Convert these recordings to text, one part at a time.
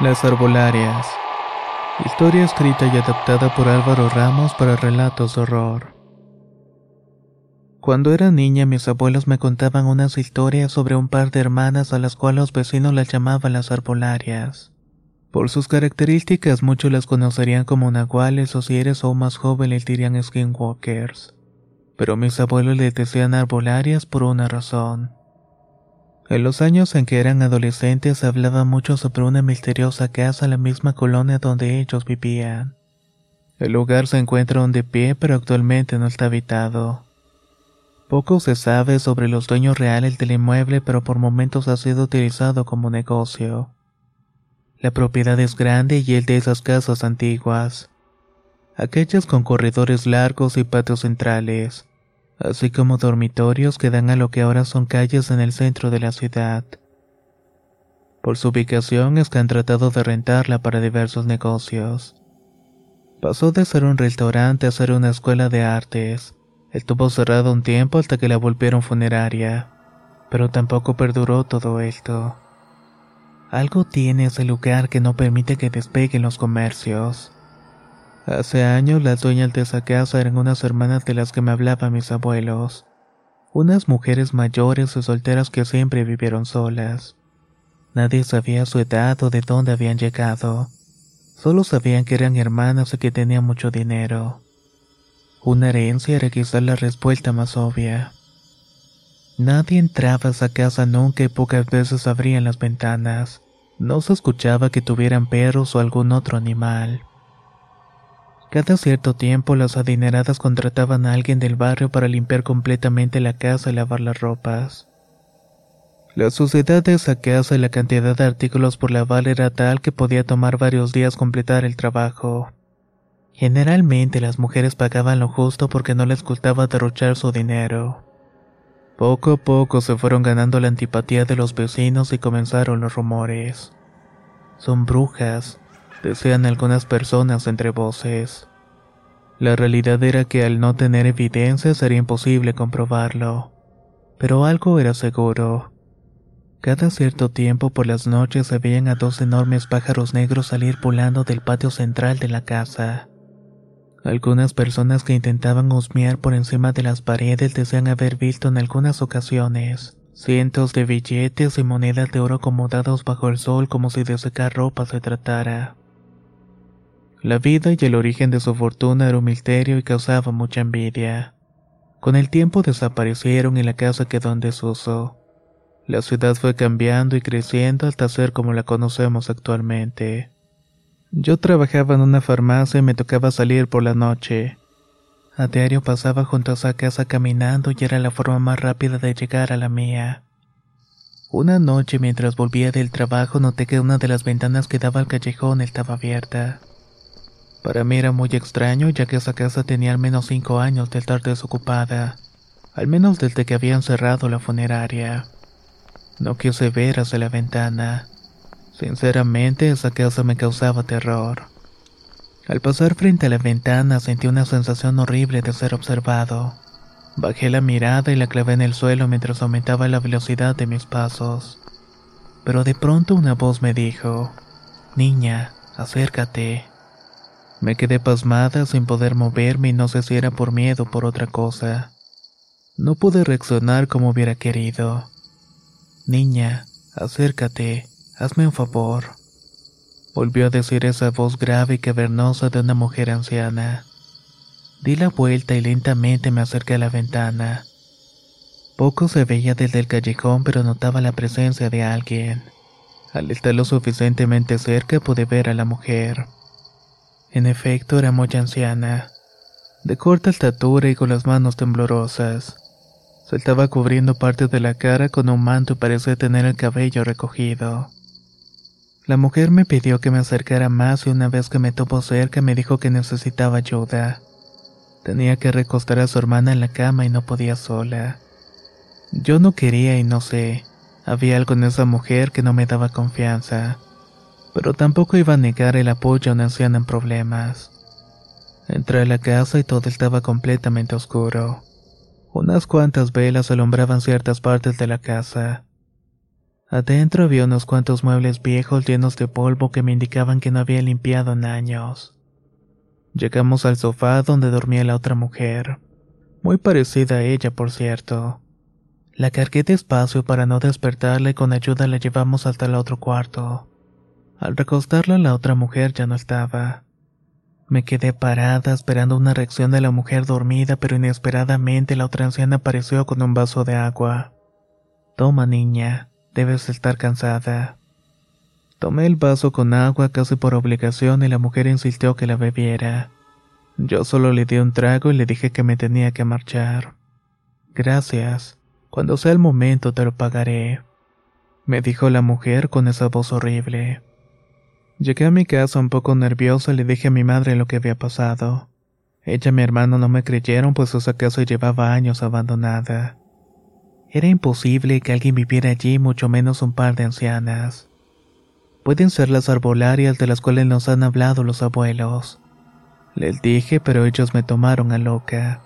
Las Arbolarias. Historia escrita y adaptada por Álvaro Ramos para relatos de horror. Cuando era niña mis abuelos me contaban unas historias sobre un par de hermanas a las cuales los vecinos las llamaban las arbolarias. Por sus características muchos las conocerían como nahuales o si eres aún más joven les dirían skinwalkers. Pero mis abuelos les decían arbolarias por una razón. En los años en que eran adolescentes hablaba mucho sobre una misteriosa casa en la misma colonia donde ellos vivían. El lugar se encuentra aún de pie pero actualmente no está habitado. Poco se sabe sobre los dueños reales del inmueble pero por momentos ha sido utilizado como negocio. La propiedad es grande y es de esas casas antiguas. Aquellas con corredores largos y patios centrales así como dormitorios que dan a lo que ahora son calles en el centro de la ciudad. Por su ubicación es que han tratado de rentarla para diversos negocios. Pasó de ser un restaurante a ser una escuela de artes. Estuvo cerrado un tiempo hasta que la volvieron funeraria, pero tampoco perduró todo esto. Algo tiene ese lugar que no permite que despeguen los comercios. Hace años las dueñas de esa casa eran unas hermanas de las que me hablaban mis abuelos. Unas mujeres mayores y solteras que siempre vivieron solas. Nadie sabía su edad o de dónde habían llegado. Solo sabían que eran hermanas y que tenían mucho dinero. Una herencia era quizás la respuesta más obvia. Nadie entraba a esa casa nunca y pocas veces abrían las ventanas. No se escuchaba que tuvieran perros o algún otro animal. Cada cierto tiempo las adineradas contrataban a alguien del barrio para limpiar completamente la casa y lavar las ropas. La suciedad de esa casa y la cantidad de artículos por lavar era tal que podía tomar varios días completar el trabajo. Generalmente las mujeres pagaban lo justo porque no les gustaba derrochar su dinero. Poco a poco se fueron ganando la antipatía de los vecinos y comenzaron los rumores. Son brujas, decían algunas personas entre voces. La realidad era que al no tener evidencia sería imposible comprobarlo. Pero algo era seguro. Cada cierto tiempo por las noches se veían a dos enormes pájaros negros salir volando del patio central de la casa. Algunas personas que intentaban husmear por encima de las paredes decían haber visto en algunas ocasiones cientos de billetes y monedas de oro acomodados bajo el sol como si de secar ropa se tratara. La vida y el origen de su fortuna era un misterio y causaba mucha envidia. Con el tiempo desaparecieron y la casa quedó en desuso. La ciudad fue cambiando y creciendo hasta ser como la conocemos actualmente. Yo trabajaba en una farmacia y me tocaba salir por la noche. A diario pasaba junto a esa casa caminando y era la forma más rápida de llegar a la mía. Una noche mientras volvía del trabajo noté que una de las ventanas que daba al callejón estaba abierta. Para mí era muy extraño ya que esa casa tenía al menos cinco años de estar desocupada, al menos desde que habían cerrado la funeraria. No quise ver hacia la ventana. Sinceramente esa casa me causaba terror. Al pasar frente a la ventana sentí una sensación horrible de ser observado. Bajé la mirada y la clavé en el suelo mientras aumentaba la velocidad de mis pasos. Pero de pronto una voz me dijo, Niña, acércate. Me quedé pasmada sin poder moverme y no sé si era por miedo o por otra cosa. No pude reaccionar como hubiera querido. Niña, acércate, hazme un favor. Volvió a decir esa voz grave y cavernosa de una mujer anciana. Di la vuelta y lentamente me acerqué a la ventana. Poco se veía desde el callejón, pero notaba la presencia de alguien. Al estar lo suficientemente cerca pude ver a la mujer. En efecto, era muy anciana, de corta estatura y con las manos temblorosas. Se estaba cubriendo parte de la cara con un manto y parecía tener el cabello recogido. La mujer me pidió que me acercara más y una vez que me topó cerca me dijo que necesitaba ayuda. Tenía que recostar a su hermana en la cama y no podía sola. Yo no quería y no sé, había algo en esa mujer que no me daba confianza, pero tampoco iba a negar el apoyo a una anciana en problemas. Entré a la casa y todo estaba completamente oscuro. Unas cuantas velas alumbraban ciertas partes de la casa. Adentro había unos cuantos muebles viejos llenos de polvo que me indicaban que no había limpiado en años. Llegamos al sofá donde dormía la otra mujer, muy parecida a ella, por cierto. La cargué despacio para no despertarla y con ayuda la llevamos hasta el otro cuarto. Al recostarla la otra mujer ya no estaba. Me quedé parada esperando una reacción de la mujer dormida, pero inesperadamente la otra anciana apareció con un vaso de agua. Toma, niña, debes estar cansada. Tomé el vaso con agua casi por obligación y la mujer insistió que la bebiera. Yo solo le di un trago y le dije que me tenía que marchar. Gracias. Cuando sea el momento te lo pagaré, me dijo la mujer con esa voz horrible. Llegué a mi casa un poco nerviosa y le dije a mi madre lo que había pasado. Ella y mi hermano no me creyeron pues esa casa llevaba años abandonada. Era imposible que alguien viviera allí, mucho menos un par de ancianas. Pueden ser las arbolarias de las cuales nos han hablado los abuelos. Les dije, pero ellos me tomaron a loca.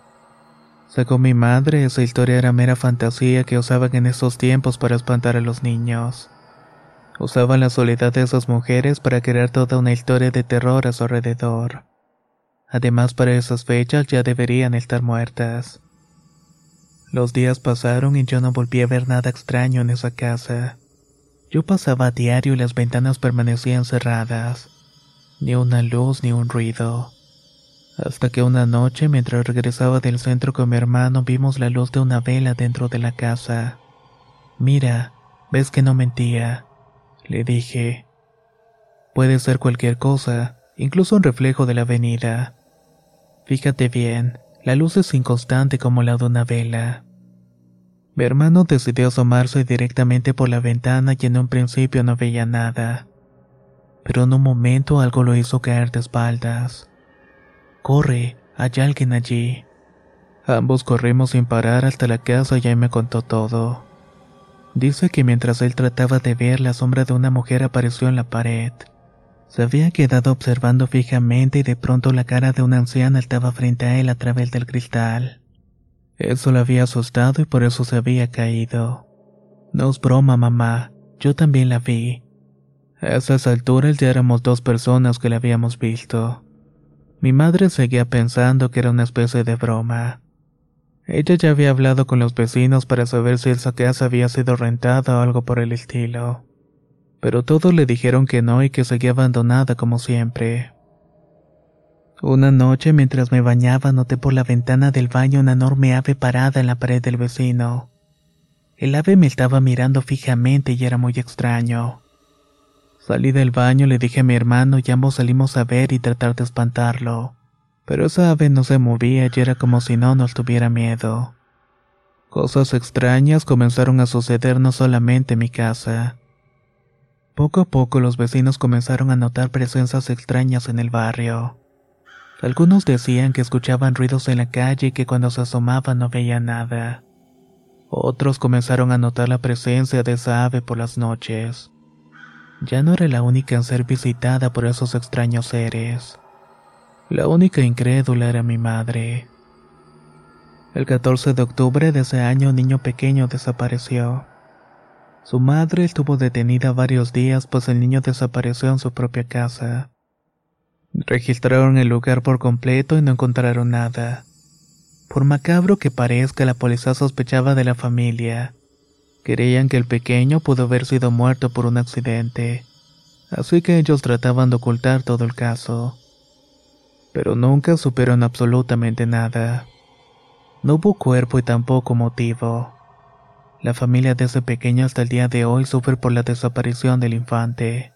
Según mi madre, esa historia era mera fantasía que usaban en esos tiempos para espantar a los niños. Usaban la soledad de esas mujeres para crear toda una historia de terror a su alrededor. Además, para esas fechas ya deberían estar muertas. Los días pasaron y yo no volví a ver nada extraño en esa casa. Yo pasaba a diario y las ventanas permanecían cerradas. Ni una luz ni un ruido. Hasta que una noche, mientras regresaba del centro con mi hermano, vimos la luz de una vela dentro de la casa. Mira, ves que no mentía le dije. Puede ser cualquier cosa, incluso un reflejo de la avenida. Fíjate bien, la luz es inconstante como la de una vela. Mi hermano decidió asomarse directamente por la ventana y en un principio no veía nada. Pero en un momento algo lo hizo caer de espaldas. Corre, hay alguien allí. Ambos corrimos sin parar hasta la casa y ahí me contó todo. Dice que mientras él trataba de ver, la sombra de una mujer apareció en la pared. Se había quedado observando fijamente y de pronto la cara de una anciana estaba frente a él a través del cristal. Eso lo había asustado y por eso se había caído. No es broma, mamá, yo también la vi. A esas alturas ya éramos dos personas que la habíamos visto. Mi madre seguía pensando que era una especie de broma. Ella ya había hablado con los vecinos para saber si esa casa había sido rentada o algo por el estilo. Pero todos le dijeron que no y que seguía abandonada como siempre. Una noche mientras me bañaba noté por la ventana del baño una enorme ave parada en la pared del vecino. El ave me estaba mirando fijamente y era muy extraño. Salí del baño, le dije a mi hermano y ambos salimos a ver y tratar de espantarlo pero esa ave no se movía y era como si no nos tuviera miedo. Cosas extrañas comenzaron a suceder no solamente en mi casa. Poco a poco los vecinos comenzaron a notar presencias extrañas en el barrio. Algunos decían que escuchaban ruidos en la calle y que cuando se asomaban no veían nada. Otros comenzaron a notar la presencia de esa ave por las noches. Ya no era la única en ser visitada por esos extraños seres. La única incrédula era mi madre. El 14 de octubre de ese año un niño pequeño desapareció. Su madre estuvo detenida varios días pues el niño desapareció en su propia casa. Registraron el lugar por completo y no encontraron nada. Por macabro que parezca, la policía sospechaba de la familia. Creían que el pequeño pudo haber sido muerto por un accidente, así que ellos trataban de ocultar todo el caso. Pero nunca supieron absolutamente nada. No hubo cuerpo y tampoco motivo. La familia de ese pequeño hasta el día de hoy sufre por la desaparición del infante.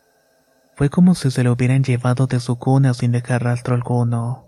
Fue como si se lo hubieran llevado de su cuna sin dejar rastro alguno.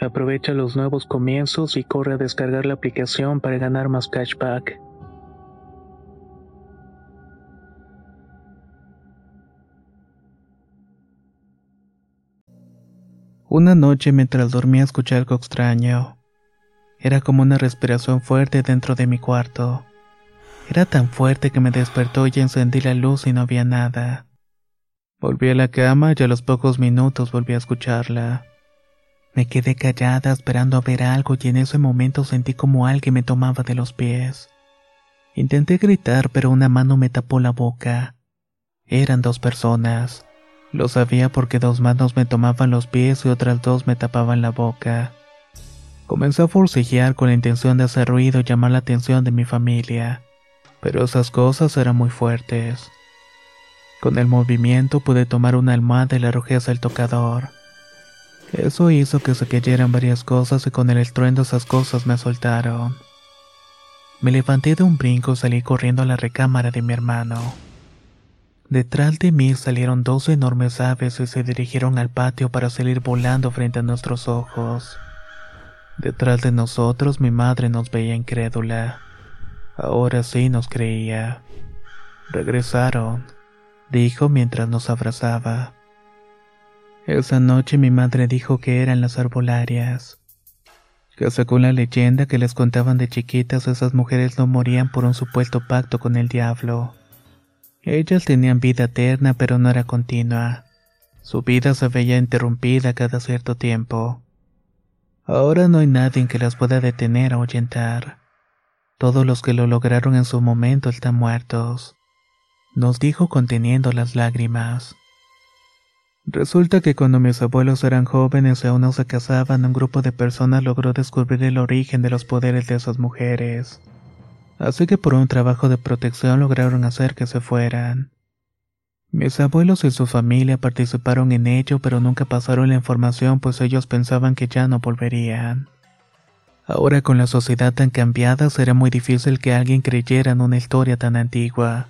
Aprovecha los nuevos comienzos y corre a descargar la aplicación para ganar más cashback. Una noche mientras dormía escuché algo extraño. Era como una respiración fuerte dentro de mi cuarto. Era tan fuerte que me despertó y encendí la luz y no había nada. Volví a la cama y a los pocos minutos volví a escucharla. Me quedé callada esperando a ver algo y en ese momento sentí como alguien me tomaba de los pies. Intenté gritar pero una mano me tapó la boca. Eran dos personas. Lo sabía porque dos manos me tomaban los pies y otras dos me tapaban la boca. Comencé a forcejear con la intención de hacer ruido y llamar la atención de mi familia, pero esas cosas eran muy fuertes. Con el movimiento pude tomar una almohada y la arrojé hacia el tocador. Eso hizo que se cayeran varias cosas y con el estruendo esas cosas me soltaron. Me levanté de un brinco y salí corriendo a la recámara de mi hermano. Detrás de mí salieron dos enormes aves y se dirigieron al patio para salir volando frente a nuestros ojos. Detrás de nosotros mi madre nos veía incrédula. Ahora sí nos creía. Regresaron, dijo mientras nos abrazaba. Esa noche mi madre dijo que eran las arbolarias. que según la leyenda que les contaban de chiquitas esas mujeres no morían por un supuesto pacto con el diablo. Ellas tenían vida eterna pero no era continua. Su vida se veía interrumpida cada cierto tiempo. Ahora no hay nadie que las pueda detener o ahuyentar. Todos los que lo lograron en su momento están muertos, nos dijo conteniendo las lágrimas. Resulta que cuando mis abuelos eran jóvenes y aún no se casaban, un grupo de personas logró descubrir el origen de los poderes de esas mujeres. Así que por un trabajo de protección lograron hacer que se fueran. Mis abuelos y su familia participaron en ello, pero nunca pasaron la información pues ellos pensaban que ya no volverían. Ahora con la sociedad tan cambiada será muy difícil que alguien creyera en una historia tan antigua.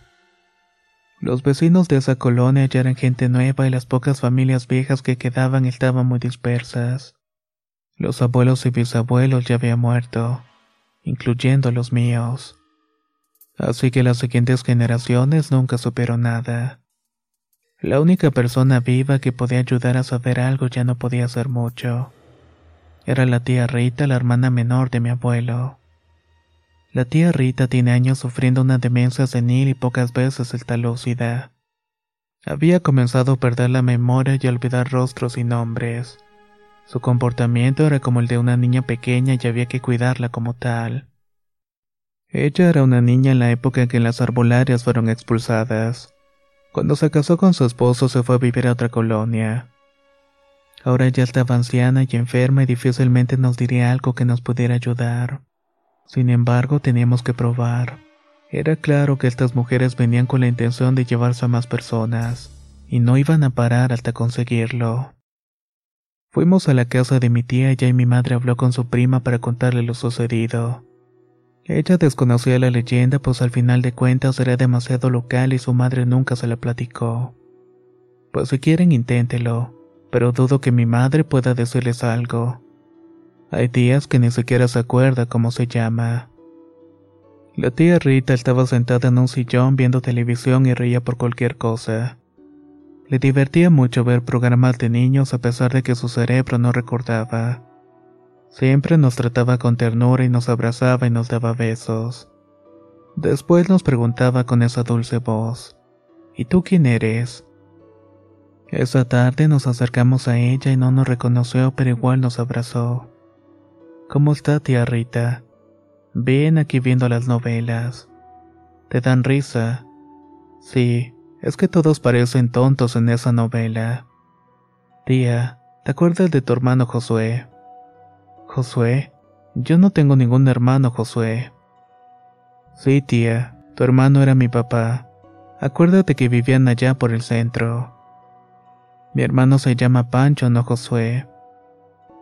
Los vecinos de esa colonia ya eran gente nueva y las pocas familias viejas que quedaban estaban muy dispersas. Los abuelos y bisabuelos ya habían muerto, incluyendo los míos. Así que las siguientes generaciones nunca supieron nada. La única persona viva que podía ayudar a saber algo ya no podía hacer mucho. Era la tía Rita, la hermana menor de mi abuelo. La tía Rita tiene años sufriendo una demencia senil y pocas veces está lúcida. Había comenzado a perder la memoria y a olvidar rostros y nombres. Su comportamiento era como el de una niña pequeña y había que cuidarla como tal. Ella era una niña en la época en que las arbolarias fueron expulsadas. Cuando se casó con su esposo se fue a vivir a otra colonia. Ahora ya estaba anciana y enferma y difícilmente nos diría algo que nos pudiera ayudar. Sin embargo, teníamos que probar. Era claro que estas mujeres venían con la intención de llevarse a más personas, y no iban a parar hasta conseguirlo. Fuimos a la casa de mi tía y mi madre habló con su prima para contarle lo sucedido. Ella desconocía la leyenda, pues al final de cuentas era demasiado local y su madre nunca se la platicó. Pues si quieren inténtelo, pero dudo que mi madre pueda decirles algo. Hay días que ni siquiera se acuerda cómo se llama. La tía Rita estaba sentada en un sillón viendo televisión y reía por cualquier cosa. Le divertía mucho ver programas de niños a pesar de que su cerebro no recordaba. Siempre nos trataba con ternura y nos abrazaba y nos daba besos. Después nos preguntaba con esa dulce voz, ¿Y tú quién eres? Esa tarde nos acercamos a ella y no nos reconoció pero igual nos abrazó. ¿Cómo está tía Rita? Bien aquí viendo las novelas. ¿Te dan risa? Sí, es que todos parecen tontos en esa novela. Tía, ¿te acuerdas de tu hermano Josué? Josué, yo no tengo ningún hermano, Josué. Sí, tía, tu hermano era mi papá. Acuérdate que vivían allá por el centro. Mi hermano se llama Pancho, no Josué.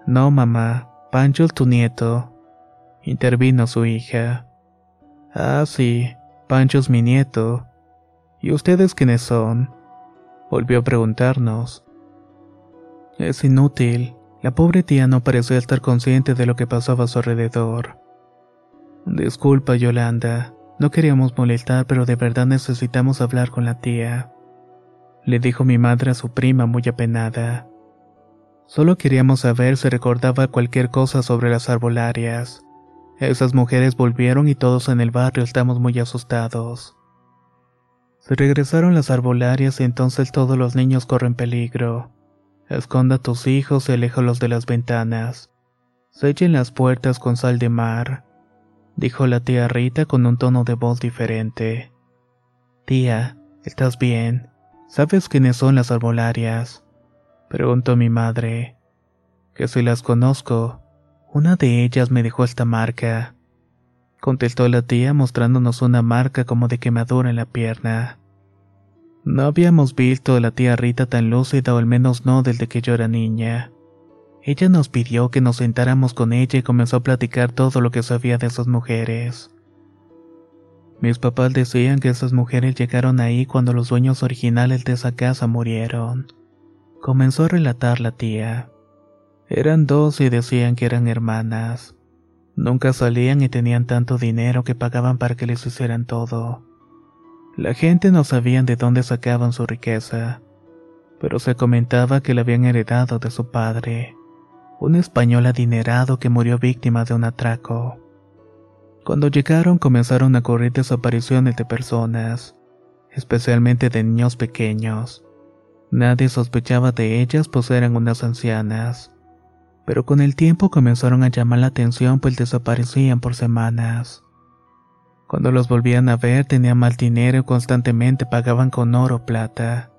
No, mamá, Pancho es tu nieto. Intervino su hija. Ah, sí, Pancho es mi nieto. ¿Y ustedes quiénes son? Volvió a preguntarnos. Es inútil, la pobre tía no parecía estar consciente de lo que pasaba a su alrededor. Disculpa, Yolanda. No queríamos molestar, pero de verdad necesitamos hablar con la tía. Le dijo mi madre a su prima muy apenada. Solo queríamos saber si recordaba cualquier cosa sobre las arbolarias. Esas mujeres volvieron y todos en el barrio estamos muy asustados. Se regresaron las arbolarias y entonces todos los niños corren peligro. Esconda a tus hijos y aléjalos de las ventanas. Sellen las puertas con sal de mar, dijo la tía Rita con un tono de voz diferente. Tía, ¿estás bien? ¿Sabes quiénes son las arbolarias? Preguntó mi madre. Que si las conozco, una de ellas me dejó esta marca. Contestó la tía mostrándonos una marca como de quemadura en la pierna. No habíamos visto a la tía Rita tan lúcida o al menos no desde que yo era niña. Ella nos pidió que nos sentáramos con ella y comenzó a platicar todo lo que sabía de esas mujeres. Mis papás decían que esas mujeres llegaron ahí cuando los dueños originales de esa casa murieron. Comenzó a relatar la tía. Eran dos y decían que eran hermanas. Nunca salían y tenían tanto dinero que pagaban para que les hicieran todo. La gente no sabía de dónde sacaban su riqueza, pero se comentaba que la habían heredado de su padre. un español adinerado que murió víctima de un atraco. Cuando llegaron comenzaron a ocurrir desapariciones de personas, especialmente de niños pequeños. Nadie sospechaba de ellas pues eran unas ancianas. Pero con el tiempo comenzaron a llamar la atención pues desaparecían por semanas. Cuando los volvían a ver tenían mal dinero y constantemente pagaban con oro o plata.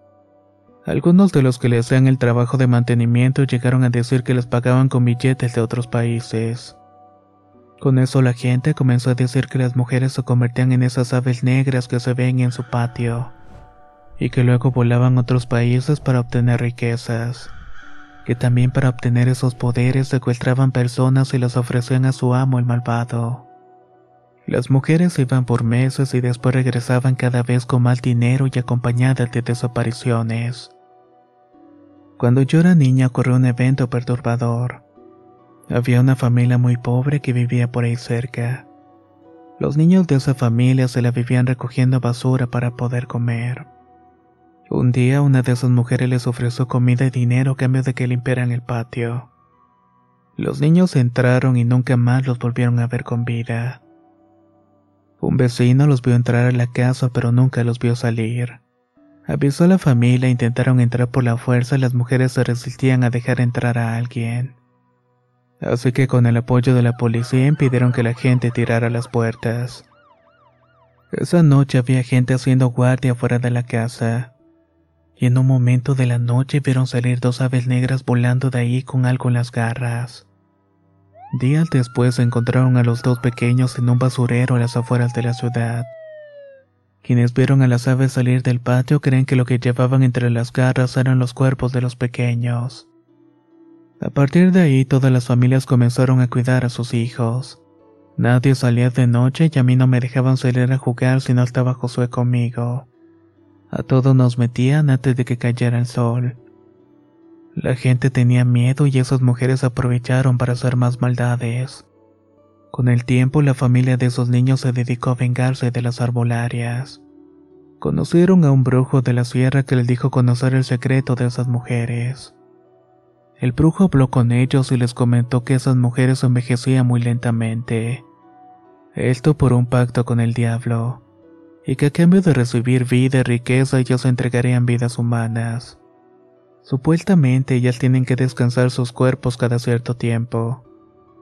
Algunos de los que le hacían el trabajo de mantenimiento llegaron a decir que les pagaban con billetes de otros países. Con eso la gente comenzó a decir que las mujeres se convertían en esas aves negras que se ven en su patio, y que luego volaban a otros países para obtener riquezas, que también para obtener esos poderes secuestraban personas y las ofrecían a su amo el malvado. Las mujeres iban por meses y después regresaban cada vez con más dinero y acompañadas de desapariciones. Cuando yo era niña ocurrió un evento perturbador. Había una familia muy pobre que vivía por ahí cerca. Los niños de esa familia se la vivían recogiendo basura para poder comer. Un día una de esas mujeres les ofreció comida y dinero a cambio de que limpiaran el patio. Los niños entraron y nunca más los volvieron a ver con vida. Un vecino los vio entrar a la casa pero nunca los vio salir. Avisó a la familia, intentaron entrar por la fuerza y las mujeres se resistían a dejar entrar a alguien. Así que con el apoyo de la policía impidieron que la gente tirara las puertas. Esa noche había gente haciendo guardia fuera de la casa. Y en un momento de la noche vieron salir dos aves negras volando de ahí con algo en las garras. Días después encontraron a los dos pequeños en un basurero a las afueras de la ciudad. Quienes vieron a las aves salir del patio creen que lo que llevaban entre las garras eran los cuerpos de los pequeños. A partir de ahí todas las familias comenzaron a cuidar a sus hijos. Nadie salía de noche y a mí no me dejaban salir a jugar si no estaba Josué conmigo. A todos nos metían antes de que cayera el sol. La gente tenía miedo y esas mujeres aprovecharon para hacer más maldades. Con el tiempo la familia de esos niños se dedicó a vengarse de las arbolarias. Conocieron a un brujo de la sierra que les dijo conocer el secreto de esas mujeres. El brujo habló con ellos y les comentó que esas mujeres envejecían muy lentamente. Esto por un pacto con el diablo, y que a cambio de recibir vida y riqueza ellos entregarían vidas humanas. Supuestamente ellas tienen que descansar sus cuerpos cada cierto tiempo,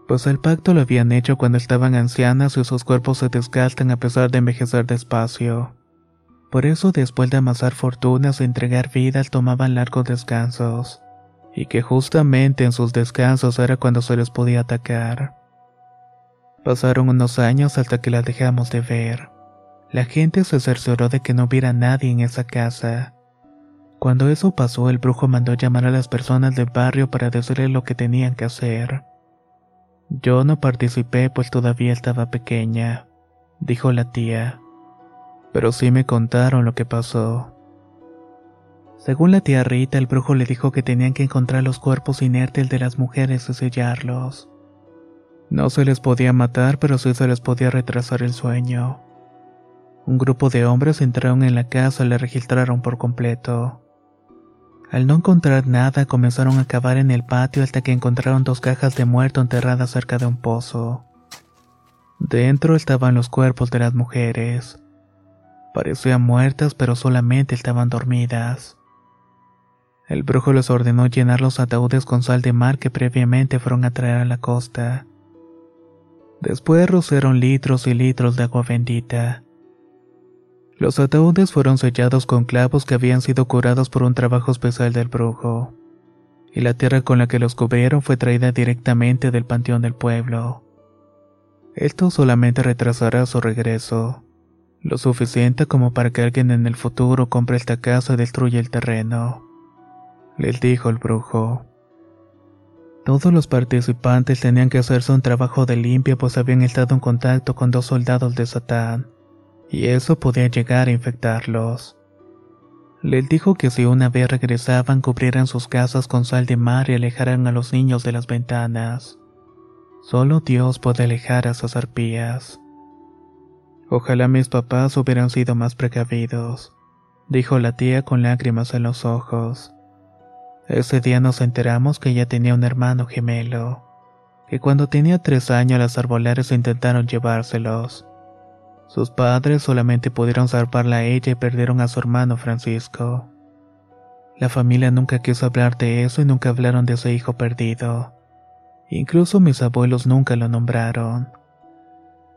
pues el pacto lo habían hecho cuando estaban ancianas y sus cuerpos se desgastan a pesar de envejecer despacio. Por eso después de amasar fortunas e entregar vidas tomaban largos descansos, y que justamente en sus descansos era cuando se les podía atacar. Pasaron unos años hasta que las dejamos de ver. La gente se cercioró de que no hubiera nadie en esa casa cuando eso pasó, el brujo mandó llamar a las personas del barrio para decirles lo que tenían que hacer. Yo no participé pues todavía estaba pequeña, dijo la tía. Pero sí me contaron lo que pasó. Según la tía Rita, el brujo le dijo que tenían que encontrar los cuerpos inertes de las mujeres y sellarlos. No se les podía matar, pero sí se les podía retrasar el sueño. Un grupo de hombres entraron en la casa y la registraron por completo. Al no encontrar nada, comenzaron a cavar en el patio hasta que encontraron dos cajas de muerto enterradas cerca de un pozo. Dentro estaban los cuerpos de las mujeres. Parecían muertas, pero solamente estaban dormidas. El brujo les ordenó llenar los ataúdes con sal de mar que previamente fueron a traer a la costa. Después rociaron litros y litros de agua bendita. Los ataúdes fueron sellados con clavos que habían sido curados por un trabajo especial del brujo, y la tierra con la que los cubrieron fue traída directamente del panteón del pueblo. Esto solamente retrasará su regreso, lo suficiente como para que alguien en el futuro compre esta casa y destruya el terreno, les dijo el brujo. Todos los participantes tenían que hacerse un trabajo de limpia pues habían estado en contacto con dos soldados de Satán y eso podía llegar a infectarlos. Les dijo que si una vez regresaban cubrieran sus casas con sal de mar y alejaran a los niños de las ventanas. Solo Dios puede alejar a esas arpías. Ojalá mis papás hubieran sido más precavidos, dijo la tía con lágrimas en los ojos. Ese día nos enteramos que ella tenía un hermano gemelo, que cuando tenía tres años las arbolares intentaron llevárselos. Sus padres solamente pudieron salvarla a ella y perdieron a su hermano Francisco. La familia nunca quiso hablar de eso y nunca hablaron de ese hijo perdido. Incluso mis abuelos nunca lo nombraron.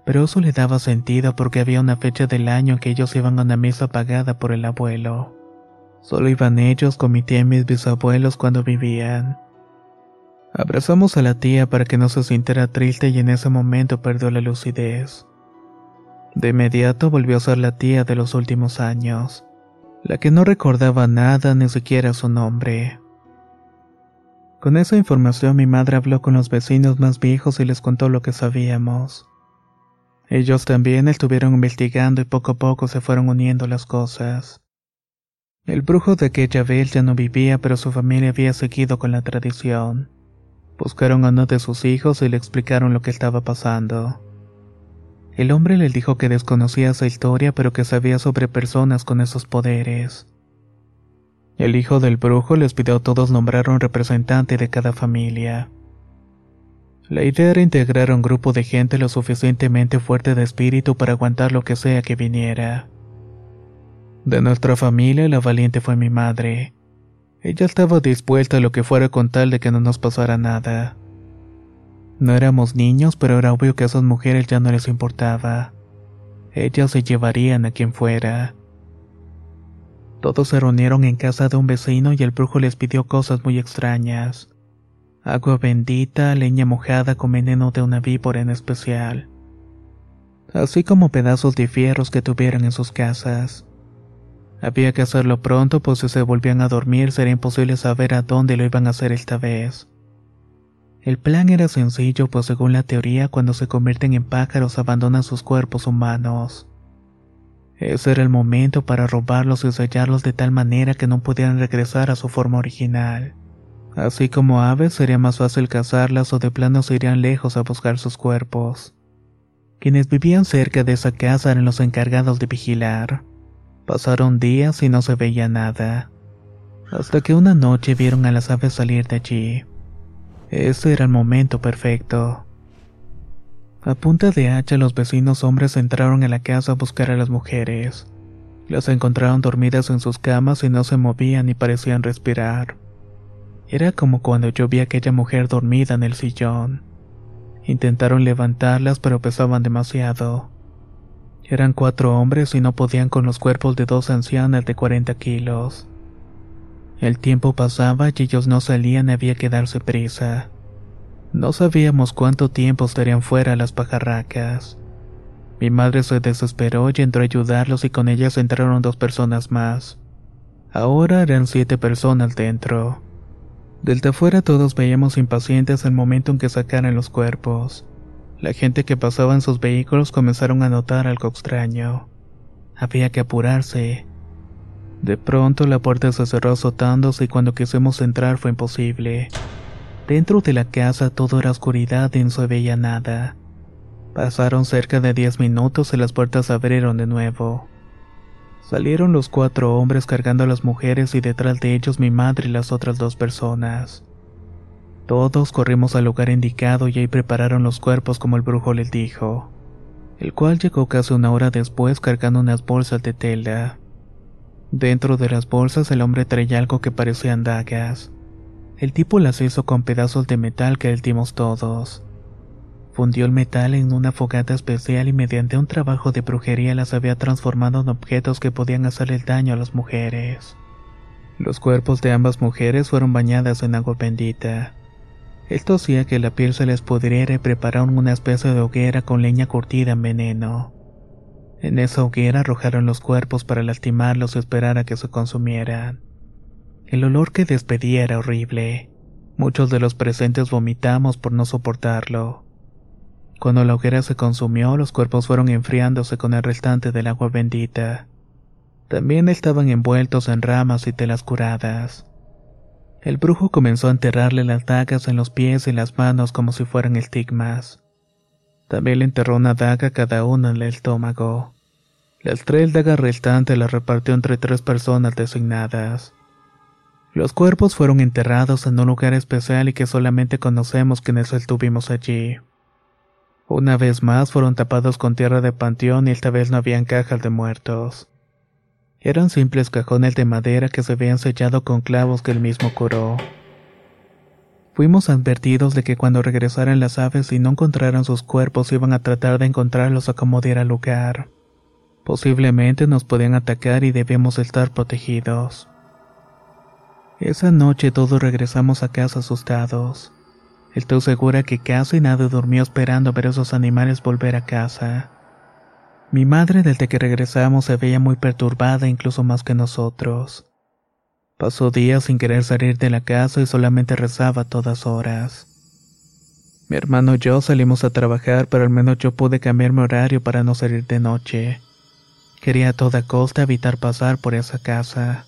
Pero eso le daba sentido porque había una fecha del año en que ellos iban a una misa pagada por el abuelo. Solo iban ellos con mi tía y mis bisabuelos cuando vivían. Abrazamos a la tía para que no se sintiera triste y en ese momento perdió la lucidez. De inmediato volvió a ser la tía de los últimos años, la que no recordaba nada ni siquiera su nombre. Con esa información mi madre habló con los vecinos más viejos y les contó lo que sabíamos. Ellos también estuvieron investigando y poco a poco se fueron uniendo las cosas. El brujo de aquella vez ya no vivía, pero su familia había seguido con la tradición. Buscaron a uno de sus hijos y le explicaron lo que estaba pasando. El hombre le dijo que desconocía esa historia, pero que sabía sobre personas con esos poderes. El hijo del brujo les pidió a todos nombrar un representante de cada familia. La idea era integrar a un grupo de gente lo suficientemente fuerte de espíritu para aguantar lo que sea que viniera. De nuestra familia, la valiente fue mi madre. Ella estaba dispuesta a lo que fuera con tal de que no nos pasara nada. No éramos niños, pero era obvio que a esas mujeres ya no les importaba. Ellas se llevarían a quien fuera. Todos se reunieron en casa de un vecino y el brujo les pidió cosas muy extrañas. Agua bendita, leña mojada con veneno de una víbora en especial. Así como pedazos de fierros que tuvieran en sus casas. Había que hacerlo pronto, pues si se volvían a dormir sería imposible saber a dónde lo iban a hacer esta vez. El plan era sencillo, pues según la teoría, cuando se convierten en pájaros abandonan sus cuerpos humanos. Ese era el momento para robarlos y sellarlos de tal manera que no pudieran regresar a su forma original. Así como aves, sería más fácil cazarlas o de plano se irían lejos a buscar sus cuerpos. Quienes vivían cerca de esa casa eran los encargados de vigilar. Pasaron días y no se veía nada. Hasta que una noche vieron a las aves salir de allí. Ese era el momento perfecto. A punta de hacha los vecinos hombres entraron en la casa a buscar a las mujeres. Las encontraron dormidas en sus camas y no se movían ni parecían respirar. Era como cuando yo vi a aquella mujer dormida en el sillón. Intentaron levantarlas pero pesaban demasiado. Eran cuatro hombres y no podían con los cuerpos de dos ancianas de 40 kilos. El tiempo pasaba y ellos no salían había que darse prisa. No sabíamos cuánto tiempo estarían fuera las pajarracas. Mi madre se desesperó y entró a ayudarlos y con ellas entraron dos personas más. Ahora eran siete personas dentro. Desde afuera todos veíamos impacientes el momento en que sacaran los cuerpos. La gente que pasaba en sus vehículos comenzaron a notar algo extraño. Había que apurarse. De pronto la puerta se cerró azotándose y cuando quisimos entrar fue imposible. Dentro de la casa todo era oscuridad y no se veía nada. Pasaron cerca de diez minutos y las puertas se abrieron de nuevo. Salieron los cuatro hombres cargando a las mujeres y detrás de ellos mi madre y las otras dos personas. Todos corrimos al lugar indicado y ahí prepararon los cuerpos como el brujo les dijo, el cual llegó casi una hora después cargando unas bolsas de tela. Dentro de las bolsas el hombre traía algo que parecían dagas. El tipo las hizo con pedazos de metal que dimos todos. Fundió el metal en una fogata especial y mediante un trabajo de brujería las había transformado en objetos que podían hacerle daño a las mujeres. Los cuerpos de ambas mujeres fueron bañadas en agua bendita. Esto hacía que la piel se les pudriera y prepararon una especie de hoguera con leña curtida en veneno. En esa hoguera arrojaron los cuerpos para lastimarlos y esperar a que se consumieran. El olor que despedía era horrible. Muchos de los presentes vomitamos por no soportarlo. Cuando la hoguera se consumió, los cuerpos fueron enfriándose con el restante del agua bendita. También estaban envueltos en ramas y telas curadas. El brujo comenzó a enterrarle las dagas en los pies y las manos como si fueran estigmas. También le enterró una daga cada uno en el estómago. Las tres dagas restantes las repartió entre tres personas designadas. Los cuerpos fueron enterrados en un lugar especial y que solamente conocemos quienes estuvimos allí. Una vez más fueron tapados con tierra de panteón y esta vez no habían cajas de muertos. Eran simples cajones de madera que se habían sellado con clavos que él mismo curó. Fuimos advertidos de que cuando regresaran las aves y no encontraran sus cuerpos iban a tratar de encontrarlos a como diera lugar. Posiblemente nos podían atacar y debemos estar protegidos. Esa noche todos regresamos a casa asustados. Estoy segura que casi nadie durmió esperando ver a esos animales volver a casa. Mi madre desde que regresamos se veía muy perturbada incluso más que nosotros. Pasó días sin querer salir de la casa y solamente rezaba a todas horas. Mi hermano y yo salimos a trabajar, pero al menos yo pude cambiar mi horario para no salir de noche. Quería a toda costa evitar pasar por esa casa.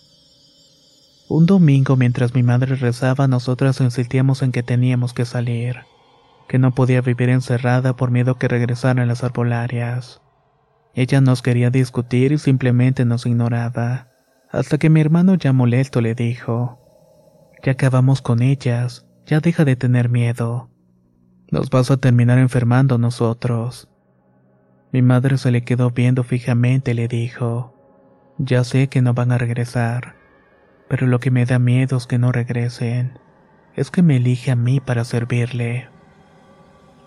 Un domingo mientras mi madre rezaba, nosotras insistíamos en que teníamos que salir, que no podía vivir encerrada por miedo que regresaran las arbolarias. Ella nos quería discutir y simplemente nos ignoraba, hasta que mi hermano ya molesto le dijo, Ya acabamos con ellas, ya deja de tener miedo. Nos vas a terminar enfermando nosotros. Mi madre se le quedó viendo fijamente y le dijo, Ya sé que no van a regresar pero lo que me da miedo es que no regresen. Es que me elige a mí para servirle.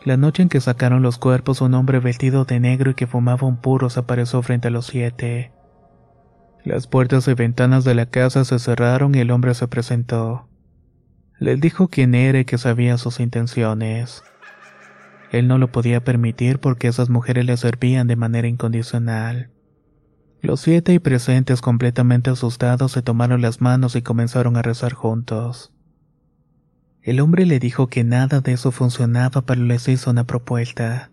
La noche en que sacaron los cuerpos, un hombre vestido de negro y que fumaba un puro se apareció frente a los siete. Las puertas y ventanas de la casa se cerraron y el hombre se presentó. Les dijo quién era y que sabía sus intenciones. Él no lo podía permitir porque esas mujeres le servían de manera incondicional. Los siete y presentes completamente asustados se tomaron las manos y comenzaron a rezar juntos. El hombre le dijo que nada de eso funcionaba, pero les hizo una propuesta.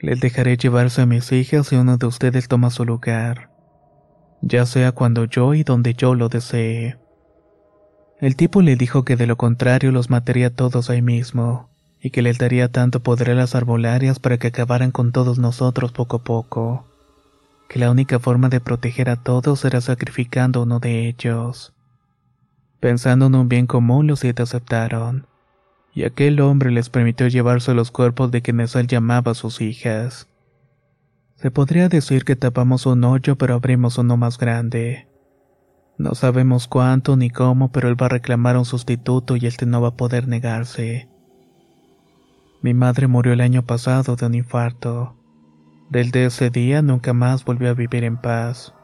Les dejaré llevarse a mis hijas si uno de ustedes toma su lugar, ya sea cuando yo y donde yo lo desee. El tipo le dijo que de lo contrario los mataría todos ahí mismo, y que les daría tanto poder a las arbolarias para que acabaran con todos nosotros poco a poco que la única forma de proteger a todos era sacrificando a uno de ellos. Pensando en un bien común, los siete aceptaron, y aquel hombre les permitió llevarse los cuerpos de quienes él llamaba sus hijas. Se podría decir que tapamos un hoyo pero abrimos uno más grande. No sabemos cuánto ni cómo, pero él va a reclamar un sustituto y este no va a poder negarse. Mi madre murió el año pasado de un infarto. Desde ese día nunca más volvió a vivir en paz.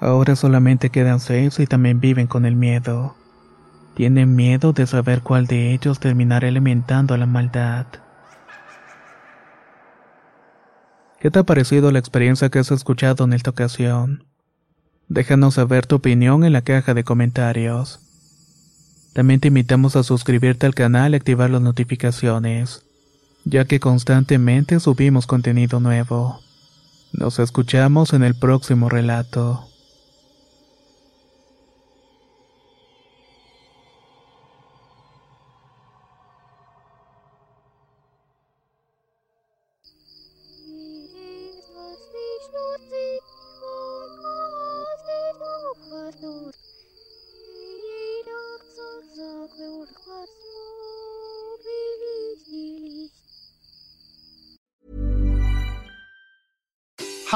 Ahora solamente quedan seis y también viven con el miedo. Tienen miedo de saber cuál de ellos terminará alimentando la maldad. ¿Qué te ha parecido la experiencia que has escuchado en esta ocasión? Déjanos saber tu opinión en la caja de comentarios. También te invitamos a suscribirte al canal y activar las notificaciones ya que constantemente subimos contenido nuevo. Nos escuchamos en el próximo relato.